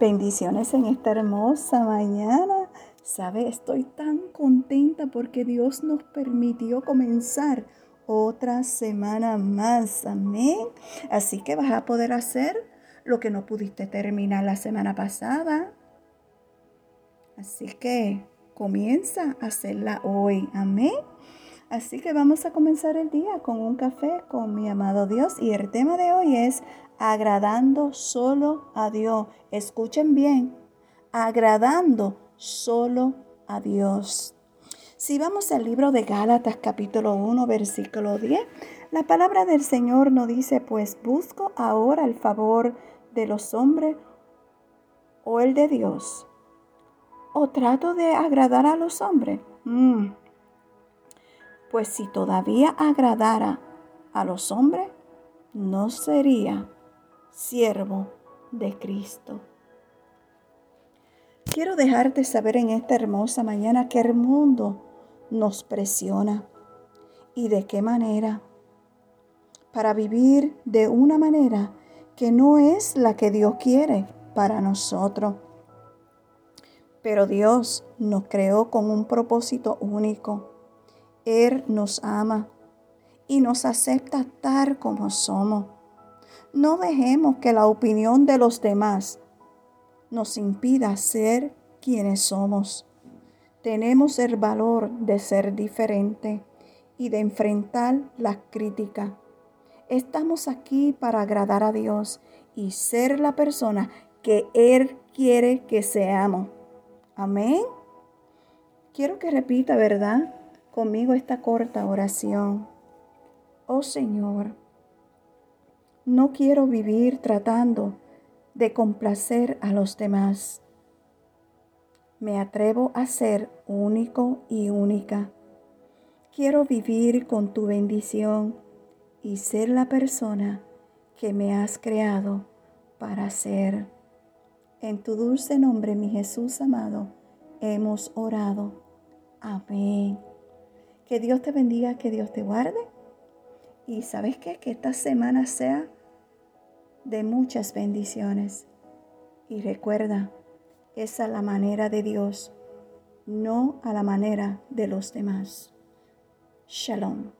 Bendiciones en esta hermosa mañana. Sabe, estoy tan contenta porque Dios nos permitió comenzar otra semana más. Amén. Así que vas a poder hacer lo que no pudiste terminar la semana pasada. Así que comienza a hacerla hoy. Amén. Así que vamos a comenzar el día con un café con mi amado Dios y el tema de hoy es agradando solo a Dios. Escuchen bien, agradando solo a Dios. Si vamos al libro de Gálatas capítulo 1 versículo 10, la palabra del Señor nos dice, pues busco ahora el favor de los hombres o el de Dios. ¿O trato de agradar a los hombres? Mm. Pues si todavía agradara a los hombres, no sería siervo de Cristo. Quiero dejarte saber en esta hermosa mañana que el mundo nos presiona y de qué manera para vivir de una manera que no es la que Dios quiere para nosotros. Pero Dios nos creó con un propósito único él nos ama y nos acepta tal como somos. No dejemos que la opinión de los demás nos impida ser quienes somos. Tenemos el valor de ser diferente y de enfrentar la crítica. Estamos aquí para agradar a Dios y ser la persona que Él quiere que seamos. Amén. Quiero que repita, ¿verdad? Conmigo esta corta oración. Oh Señor, no quiero vivir tratando de complacer a los demás. Me atrevo a ser único y única. Quiero vivir con tu bendición y ser la persona que me has creado para ser. En tu dulce nombre, mi Jesús amado, hemos orado. Amén. Que Dios te bendiga, que Dios te guarde. Y sabes? Que esta semana sea de muchas bendiciones. Y recuerda, es la manera de Dios, no a la manera de los demás. Shalom.